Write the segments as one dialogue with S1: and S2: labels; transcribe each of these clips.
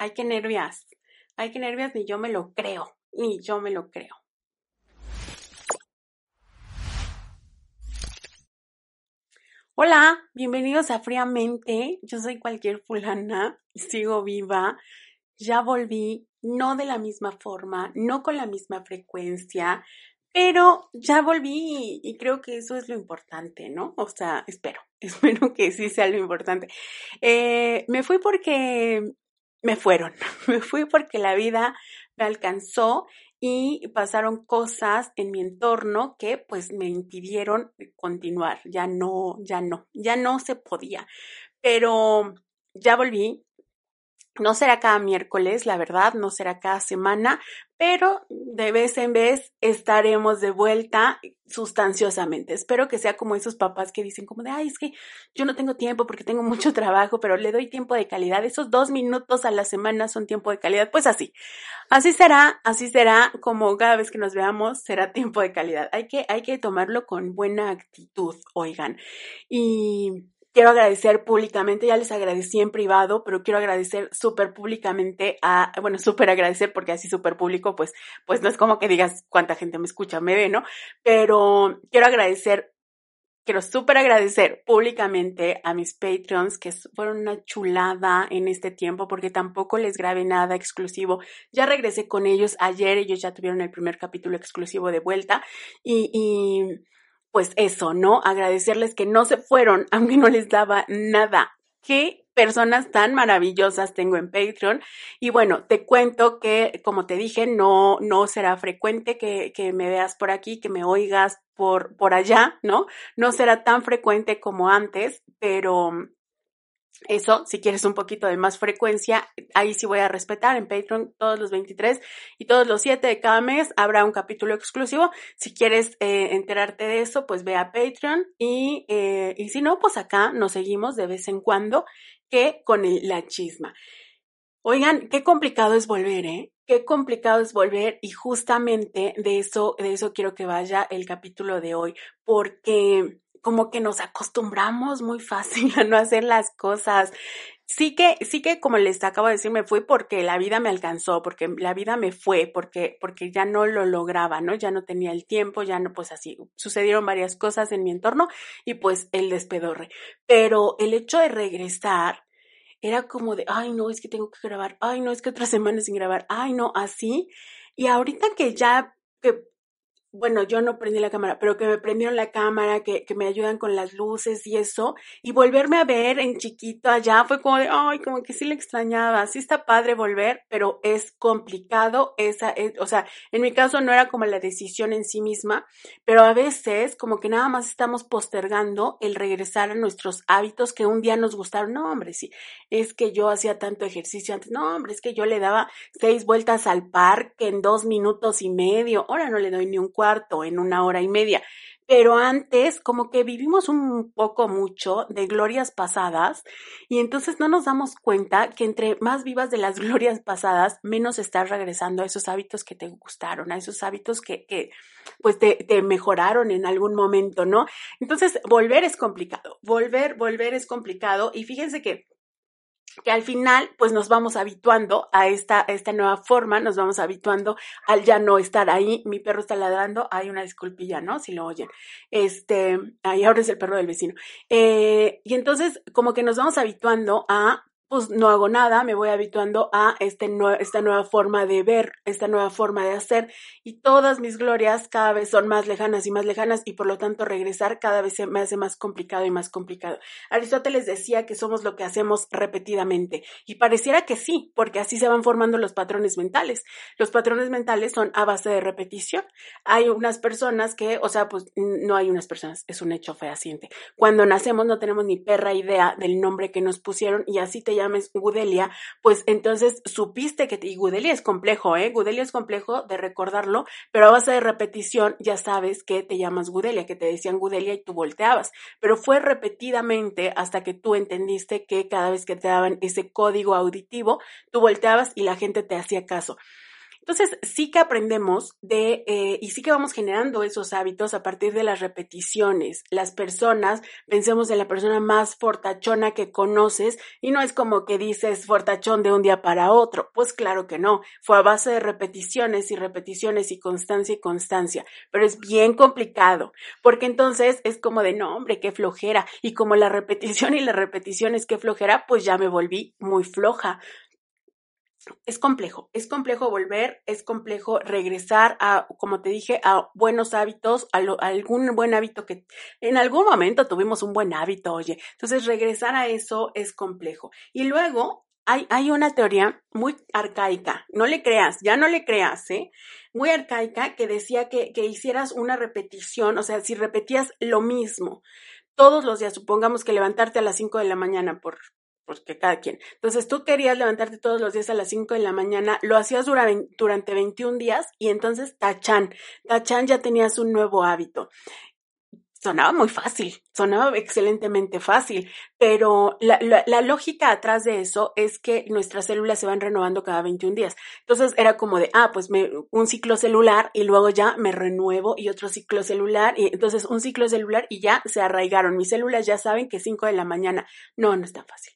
S1: Ay, qué nervias. Ay, qué nervias, ni yo me lo creo. Ni yo me lo creo. Hola, bienvenidos a Fríamente. Yo soy cualquier fulana, sigo viva. Ya volví, no de la misma forma, no con la misma frecuencia, pero ya volví y, creo que eso es lo importante, ¿no? O sea, espero, espero que sí sea lo importante. Eh, me fui porque me fueron, me fui porque la vida me alcanzó y pasaron cosas en mi entorno que pues me impidieron continuar, ya no, ya no, ya no se podía, pero ya volví, no será cada miércoles, la verdad, no será cada semana, pero de vez en vez estaremos de vuelta sustanciosamente. Espero que sea como esos papás que dicen como de, ay, es que yo no tengo tiempo porque tengo mucho trabajo, pero le doy tiempo de calidad. Esos dos minutos a la semana son tiempo de calidad. Pues así, así será, así será como cada vez que nos veamos será tiempo de calidad. Hay que, hay que tomarlo con buena actitud, oigan. Y quiero agradecer públicamente, ya les agradecí en privado, pero quiero agradecer súper públicamente a, bueno, súper agradecer porque así súper público, pues, pues no es como que digas cuánta gente me escucha, me ve, ¿no? Pero quiero agradecer, quiero súper agradecer públicamente a mis Patreons que fueron una chulada en este tiempo porque tampoco les grabé nada exclusivo. Ya regresé con ellos ayer, ellos ya tuvieron el primer capítulo exclusivo de vuelta y, y pues eso, ¿no? Agradecerles que no se fueron, aunque no les daba nada. Qué personas tan maravillosas tengo en Patreon. Y bueno, te cuento que, como te dije, no, no será frecuente que, que me veas por aquí, que me oigas por, por allá, ¿no? No será tan frecuente como antes, pero eso, si quieres un poquito de más frecuencia, ahí sí voy a respetar en Patreon todos los 23 y todos los 7 de cada mes habrá un capítulo exclusivo. Si quieres eh, enterarte de eso, pues ve a Patreon y, eh, y si no, pues acá nos seguimos de vez en cuando que con la chisma. Oigan, qué complicado es volver, ¿eh? Qué complicado es volver y justamente de eso, de eso quiero que vaya el capítulo de hoy, porque como que nos acostumbramos muy fácil a no hacer las cosas. Sí que, sí que, como les acabo de decir, me fui porque la vida me alcanzó, porque la vida me fue, porque, porque ya no lo lograba, ¿no? Ya no tenía el tiempo, ya no, pues así, sucedieron varias cosas en mi entorno y pues el despedorre. Pero el hecho de regresar era como de, ay, no, es que tengo que grabar, ay, no, es que otra semana sin grabar, ay, no, así. Y ahorita que ya, que bueno, yo no prendí la cámara, pero que me prendieron la cámara, que, que, me ayudan con las luces y eso, y volverme a ver en chiquito allá fue como de, ay, como que sí le extrañaba, sí está padre volver, pero es complicado esa, o sea, en mi caso no era como la decisión en sí misma, pero a veces como que nada más estamos postergando el regresar a nuestros hábitos que un día nos gustaron, no, hombre, sí, es que yo hacía tanto ejercicio antes, no, hombre, es que yo le daba seis vueltas al parque en dos minutos y medio, ahora no le doy ni un cuarto, en una hora y media. Pero antes, como que vivimos un poco mucho de glorias pasadas y entonces no nos damos cuenta que entre más vivas de las glorias pasadas, menos estás regresando a esos hábitos que te gustaron, a esos hábitos que, que pues te, te mejoraron en algún momento, ¿no? Entonces, volver es complicado, volver, volver es complicado y fíjense que que al final pues nos vamos habituando a esta, esta nueva forma, nos vamos habituando al ya no estar ahí, mi perro está ladrando, hay una disculpilla, ¿no? Si lo oyen. Este, ahí ahora es el perro del vecino. Eh, y entonces como que nos vamos habituando a pues no hago nada, me voy habituando a este esta nueva forma de ver, esta nueva forma de hacer y todas mis glorias cada vez son más lejanas y más lejanas y por lo tanto regresar cada vez se me hace más complicado y más complicado. Aristóteles decía que somos lo que hacemos repetidamente y pareciera que sí, porque así se van formando los patrones mentales. Los patrones mentales son a base de repetición. Hay unas personas que, o sea, pues no hay unas personas, es un hecho fehaciente. Cuando nacemos no tenemos ni perra idea del nombre que nos pusieron y así te llames Gudelia, pues entonces supiste que, y Gudelia es complejo, ¿eh? Gudelia es complejo de recordarlo, pero a base de repetición ya sabes que te llamas Gudelia, que te decían Gudelia y tú volteabas, pero fue repetidamente hasta que tú entendiste que cada vez que te daban ese código auditivo, tú volteabas y la gente te hacía caso. Entonces, sí que aprendemos de, eh, y sí que vamos generando esos hábitos a partir de las repeticiones. Las personas, pensemos en la persona más fortachona que conoces, y no es como que dices fortachón de un día para otro. Pues claro que no. Fue a base de repeticiones y repeticiones y constancia y constancia. Pero es bien complicado, porque entonces es como de, no, hombre, qué flojera. Y como la repetición y la repetición es que flojera, pues ya me volví muy floja es complejo, es complejo volver, es complejo regresar a, como te dije, a buenos hábitos, a, algún buen hábito que en algún momento tuvimos un buen hábito, oye. Entonces, regresar a eso es complejo. Y luego hay, hay una teoría muy arcaica, no le creas, ya no le creas, ¿eh? Muy arcaica que decía que, que hicieras una repetición, o sea, si repetías lo mismo todos los días, supongamos que levantarte a las 5 de la mañana por, porque cada quien. Entonces tú querías levantarte todos los días a las 5 de la mañana, lo hacías durante 21 días y entonces tachan, tachan ya tenías un nuevo hábito. Sonaba muy fácil, sonaba excelentemente fácil, pero la, la, lógica atrás de eso es que nuestras células se van renovando cada 21 días. Entonces era como de, ah, pues me, un ciclo celular y luego ya me renuevo y otro ciclo celular y entonces un ciclo celular y ya se arraigaron. Mis células ya saben que 5 de la mañana. No, no es tan fácil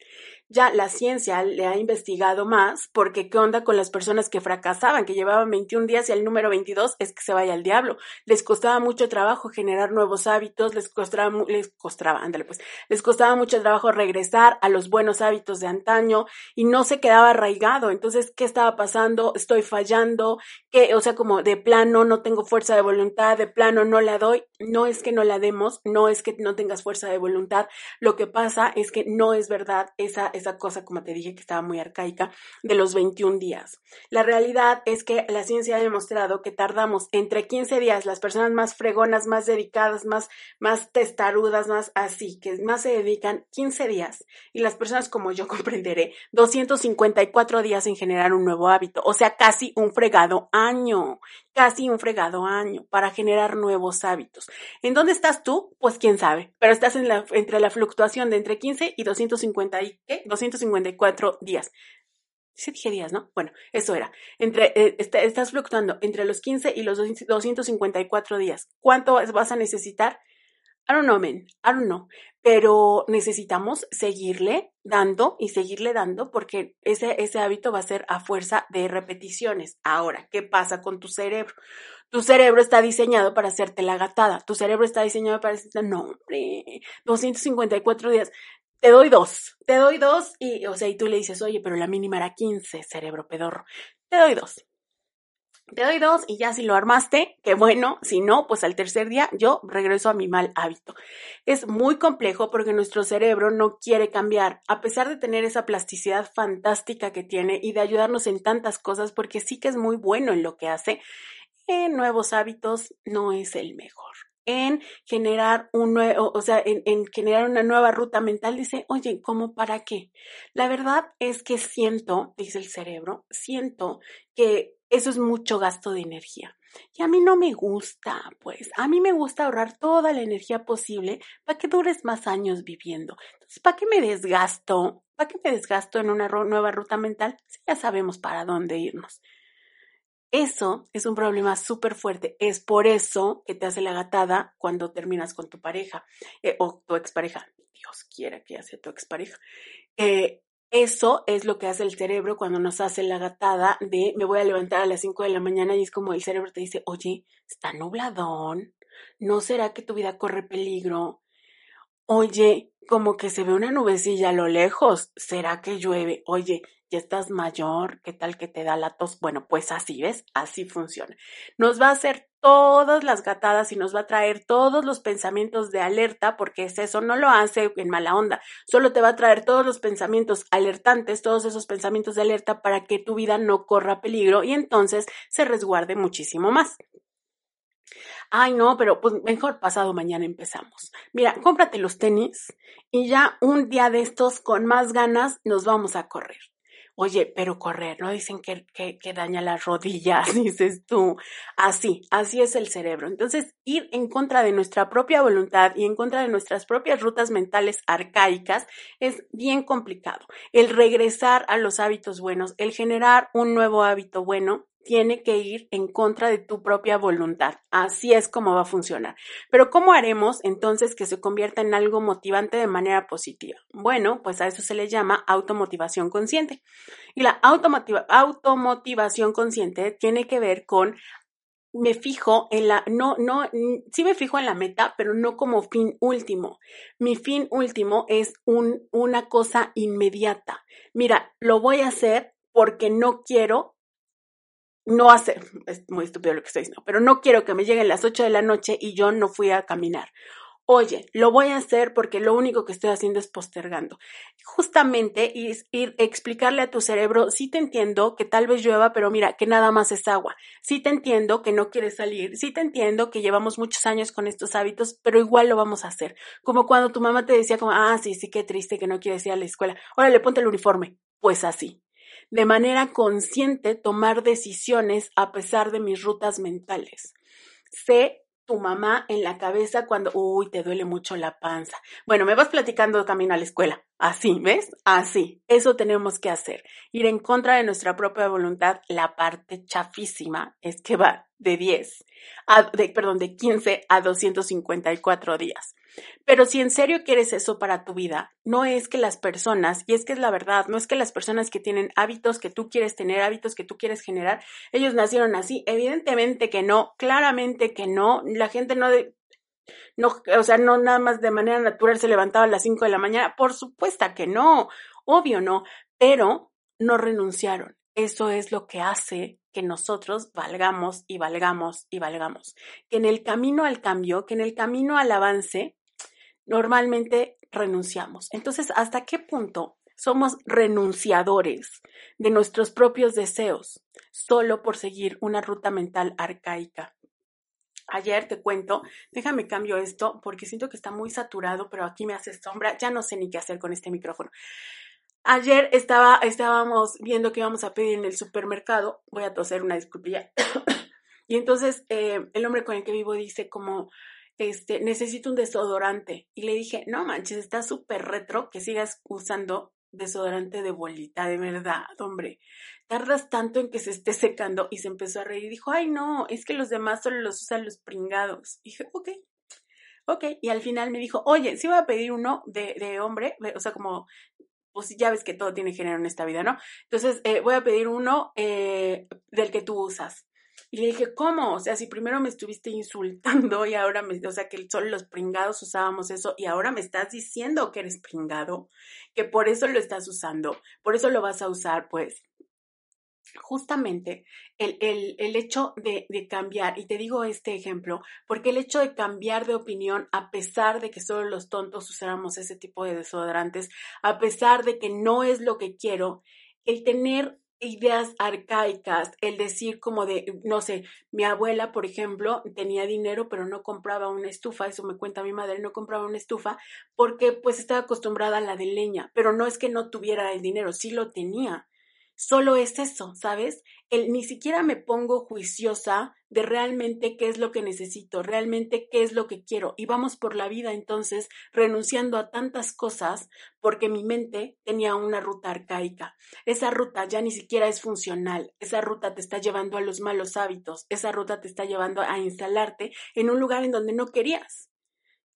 S1: ya la ciencia le ha investigado más, porque qué onda con las personas que fracasaban, que llevaban 21 días y el número 22 es que se vaya al diablo. Les costaba mucho trabajo generar nuevos hábitos, les costaba, les costaba, ándale pues, les costaba mucho trabajo regresar a los buenos hábitos de antaño y no se quedaba arraigado. Entonces, ¿qué estaba pasando? Estoy fallando, que, o sea, como de plano no tengo fuerza de voluntad, de plano no la doy. No es que no la demos, no es que no tengas fuerza de voluntad. Lo que pasa es que no es verdad esa esa cosa, como te dije, que estaba muy arcaica, de los 21 días. La realidad es que la ciencia ha demostrado que tardamos entre 15 días, las personas más fregonas, más dedicadas, más, más testarudas, más así, que más se dedican 15 días, y las personas como yo comprenderé, 254 días en generar un nuevo hábito, o sea, casi un fregado año, casi un fregado año para generar nuevos hábitos. ¿En dónde estás tú? Pues quién sabe, pero estás en la, entre la fluctuación de entre 15 y 250 y ¿qué? 254 días. Sí dije días, ¿no? Bueno, eso era. Entre, eh, estás fluctuando entre los 15 y los 254 días. ¿Cuánto vas a necesitar? I don't know, man. I don't know. Pero necesitamos seguirle dando y seguirle dando porque ese, ese hábito va a ser a fuerza de repeticiones. Ahora, ¿qué pasa con tu cerebro? Tu cerebro está diseñado para hacerte la gatada. Tu cerebro está diseñado para decirte, no, hombre, 254 días te doy dos, te doy dos y, o sea, y tú le dices, oye, pero la mínima era 15, cerebro pedorro, te doy dos. Te doy dos y ya si lo armaste, qué bueno, si no, pues al tercer día yo regreso a mi mal hábito. Es muy complejo porque nuestro cerebro no quiere cambiar, a pesar de tener esa plasticidad fantástica que tiene y de ayudarnos en tantas cosas, porque sí que es muy bueno en lo que hace, en nuevos hábitos no es el mejor en generar un nuevo, o sea, en, generar una nueva ruta mental, dice, oye, ¿cómo para qué? La verdad es que siento, dice el cerebro, siento que eso es mucho gasto de energía. Y a mí no me gusta, pues, a mí me gusta ahorrar toda la energía posible para que dures más años viviendo. Entonces, ¿para qué me desgasto? ¿Para qué me desgasto en una nueva ruta mental? Si ya sabemos para dónde irnos. Eso es un problema súper fuerte. Es por eso que te hace la gatada cuando terminas con tu pareja eh, o tu expareja. Dios quiera que hace tu expareja. Eh, eso es lo que hace el cerebro cuando nos hace la gatada de me voy a levantar a las 5 de la mañana y es como el cerebro te dice, oye, está nubladón, ¿no será que tu vida corre peligro? Oye, como que se ve una nubecilla a lo lejos, ¿será que llueve? Oye, ya estás mayor, ¿qué tal que te da la tos? Bueno, pues así ves, así funciona. Nos va a hacer todas las gatadas y nos va a traer todos los pensamientos de alerta, porque es eso, no lo hace en mala onda, solo te va a traer todos los pensamientos alertantes, todos esos pensamientos de alerta para que tu vida no corra peligro y entonces se resguarde muchísimo más. Ay, no, pero pues mejor pasado mañana empezamos. Mira, cómprate los tenis y ya un día de estos con más ganas nos vamos a correr. Oye, pero correr, ¿no? Dicen que, que, daña las rodillas, dices tú. Así, así es el cerebro. Entonces, ir en contra de nuestra propia voluntad y en contra de nuestras propias rutas mentales arcaicas es bien complicado. El regresar a los hábitos buenos, el generar un nuevo hábito bueno, tiene que ir en contra de tu propia voluntad. Así es como va a funcionar. Pero ¿cómo haremos entonces que se convierta en algo motivante de manera positiva? Bueno, pues a eso se le llama automotivación consciente. Y la automotivación consciente tiene que ver con me fijo en la, no, no, sí me fijo en la meta, pero no como fin último. Mi fin último es un, una cosa inmediata. Mira, lo voy a hacer porque no quiero no hacer, es muy estúpido lo que estoy diciendo, pero no quiero que me lleguen las 8 de la noche y yo no fui a caminar. Oye, lo voy a hacer porque lo único que estoy haciendo es postergando. Justamente ir, ir explicarle a tu cerebro, sí te entiendo que tal vez llueva, pero mira, que nada más es agua. Sí te entiendo que no quieres salir. Sí te entiendo que llevamos muchos años con estos hábitos, pero igual lo vamos a hacer. Como cuando tu mamá te decía como, ah, sí, sí, qué triste que no quieres ir a la escuela. Órale, ponte el uniforme. Pues así de manera consciente tomar decisiones a pesar de mis rutas mentales. Sé tu mamá en la cabeza cuando, uy, te duele mucho la panza. Bueno, me vas platicando camino a la escuela. Así, ¿ves? Así. Eso tenemos que hacer. Ir en contra de nuestra propia voluntad. La parte chafísima es que va de 10, a, de, perdón, de 15 a 254 días. Pero si en serio quieres eso para tu vida, no es que las personas, y es que es la verdad, no es que las personas que tienen hábitos que tú quieres tener, hábitos que tú quieres generar, ellos nacieron así. Evidentemente que no, claramente que no. La gente no, no, o sea, no nada más de manera natural se levantaba a las 5 de la mañana. Por supuesto que no, obvio no, pero no renunciaron. Eso es lo que hace que nosotros valgamos y valgamos y valgamos. Que en el camino al cambio, que en el camino al avance, normalmente renunciamos. Entonces, ¿hasta qué punto somos renunciadores de nuestros propios deseos solo por seguir una ruta mental arcaica? Ayer te cuento, déjame cambio esto porque siento que está muy saturado, pero aquí me hace sombra, ya no sé ni qué hacer con este micrófono. Ayer estaba, estábamos viendo que íbamos a pedir en el supermercado, voy a toser una disculpilla, y entonces eh, el hombre con el que vivo dice como, este, necesito un desodorante. Y le dije, no manches, está súper retro que sigas usando desodorante de bolita, de verdad, hombre. Tardas tanto en que se esté secando y se empezó a reír dijo, ay no, es que los demás solo los usan los pringados. Y dije, ok, ok. Y al final me dijo, oye, si voy a pedir uno de, de hombre, o sea, como, pues ya ves que todo tiene género en esta vida, ¿no? Entonces, eh, voy a pedir uno eh, del que tú usas. Y le dije, ¿cómo? O sea, si primero me estuviste insultando y ahora me, o sea, que solo los pringados usábamos eso y ahora me estás diciendo que eres pringado, que por eso lo estás usando, por eso lo vas a usar, pues justamente el, el, el hecho de, de, cambiar, y te digo este ejemplo, porque el hecho de cambiar de opinión, a pesar de que solo los tontos usáramos ese tipo de desodorantes, a pesar de que no es lo que quiero, el tener ideas arcaicas, el decir como de, no sé, mi abuela, por ejemplo, tenía dinero, pero no compraba una estufa, eso me cuenta mi madre, no compraba una estufa porque pues estaba acostumbrada a la de leña, pero no es que no tuviera el dinero, sí lo tenía. Solo es eso, ¿sabes? El, ni siquiera me pongo juiciosa de realmente qué es lo que necesito, realmente qué es lo que quiero. Y vamos por la vida entonces renunciando a tantas cosas porque mi mente tenía una ruta arcaica. Esa ruta ya ni siquiera es funcional. Esa ruta te está llevando a los malos hábitos. Esa ruta te está llevando a instalarte en un lugar en donde no querías.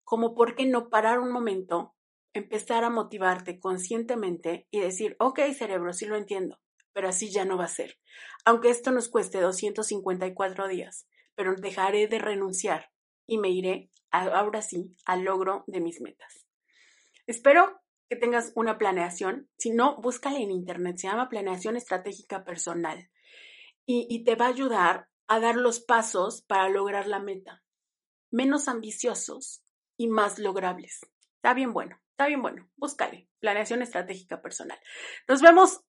S1: Como por qué no parar un momento, empezar a motivarte conscientemente y decir, ok, cerebro, sí lo entiendo pero así ya no va a ser. Aunque esto nos cueste 254 días, pero dejaré de renunciar y me iré ahora sí al logro de mis metas. Espero que tengas una planeación. Si no, búscale en internet. Se llama planeación estratégica personal y, y te va a ayudar a dar los pasos para lograr la meta. Menos ambiciosos y más logrables. Está bien bueno, está bien bueno. Búscale. Planeación estratégica personal. Nos vemos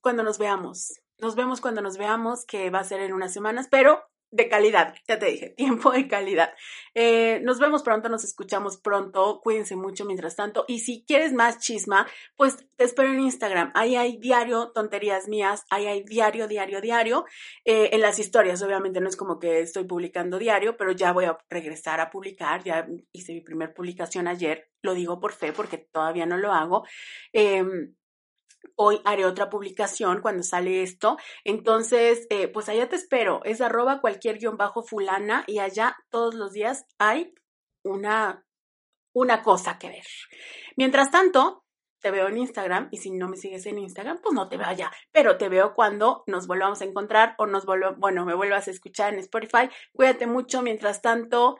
S1: cuando nos veamos. Nos vemos cuando nos veamos, que va a ser en unas semanas, pero de calidad, ya te dije, tiempo de calidad. Eh, nos vemos pronto, nos escuchamos pronto, cuídense mucho mientras tanto. Y si quieres más chisma, pues te espero en Instagram. Ahí hay diario, tonterías mías, ahí hay diario, diario, diario. Eh, en las historias, obviamente no es como que estoy publicando diario, pero ya voy a regresar a publicar. Ya hice mi primer publicación ayer, lo digo por fe porque todavía no lo hago. Eh, Hoy haré otra publicación cuando sale esto. Entonces, eh, pues allá te espero. Es arroba cualquier guion bajo fulana y allá todos los días hay una, una cosa que ver. Mientras tanto, te veo en Instagram y si no me sigues en Instagram, pues no te veo allá, pero te veo cuando nos volvamos a encontrar o nos bueno, me vuelvas a escuchar en Spotify. Cuídate mucho, mientras tanto,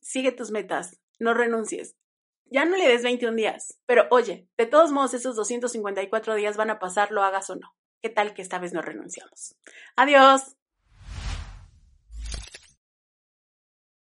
S1: sigue tus metas, no renuncies. Ya no le des 21 días, pero oye, de todos modos esos 254 días van a pasar, lo hagas o no. ¿Qué tal que esta vez no renunciamos? Adiós.